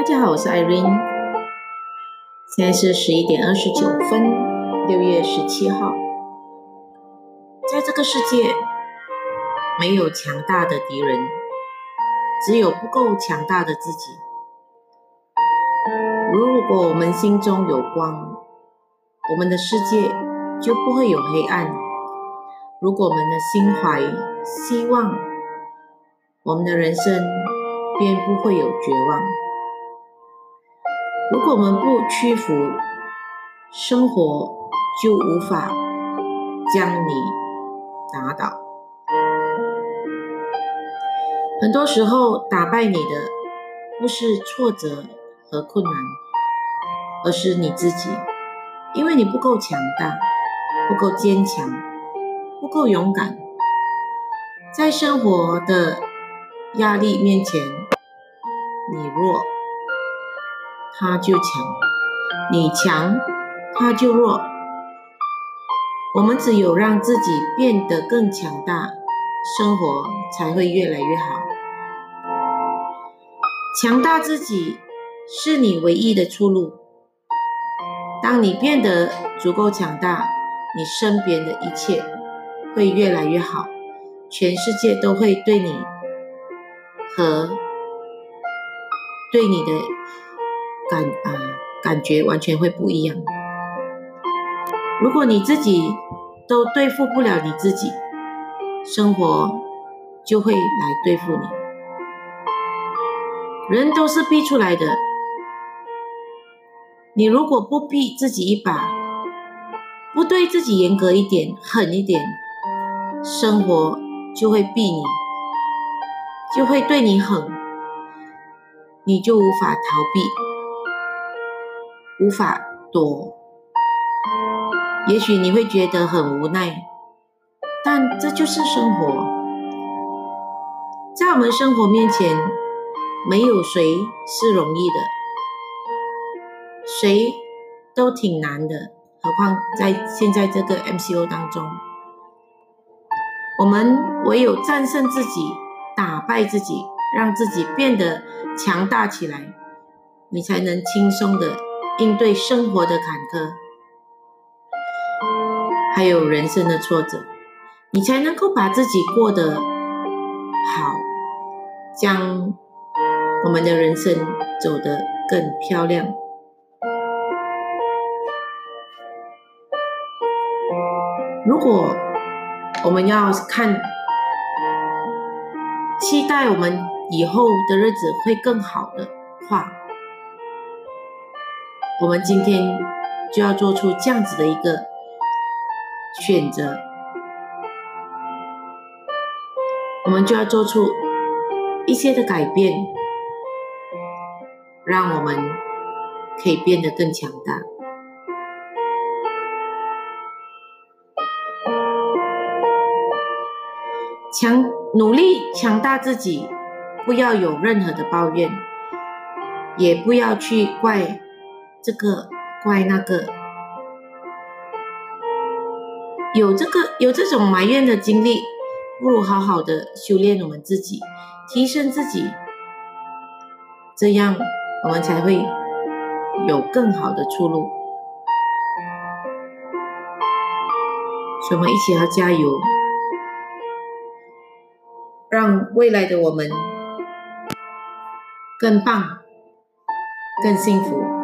大家好，我是 Irene，现在是十一点二十九分，六月十七号。在这个世界，没有强大的敌人，只有不够强大的自己。如果我们心中有光，我们的世界就不会有黑暗；如果我们的心怀希望，我们的人生便不会有绝望。如果我们不屈服，生活就无法将你打倒。很多时候，打败你的不是挫折和困难，而是你自己，因为你不够强大，不够坚强，不够勇敢。在生活的压力面前，你弱。他就强，你强，他就弱。我们只有让自己变得更强大，生活才会越来越好。强大自己是你唯一的出路。当你变得足够强大，你身边的一切会越来越好，全世界都会对你和对你的。感啊，感觉完全会不一样。如果你自己都对付不了你自己，生活就会来对付你。人都是逼出来的，你如果不逼自己一把，不对自己严格一点、狠一点，生活就会逼你，就会对你狠，你就无法逃避。无法躲，也许你会觉得很无奈，但这就是生活。在我们生活面前，没有谁是容易的，谁都挺难的。何况在现在这个 MCO 当中，我们唯有战胜自己，打败自己，让自己变得强大起来，你才能轻松的。应对生活的坎坷，还有人生的挫折，你才能够把自己过得好，将我们的人生走得更漂亮。如果我们要看，期待我们以后的日子会更好的话。我们今天就要做出这样子的一个选择，我们就要做出一些的改变，让我们可以变得更强大。强努力强大自己，不要有任何的抱怨，也不要去怪。这个怪那个，有这个有这种埋怨的经历，不如好好的修炼我们自己，提升自己，这样我们才会有更好的出路。所以，我们一起要加油，让未来的我们更棒、更幸福。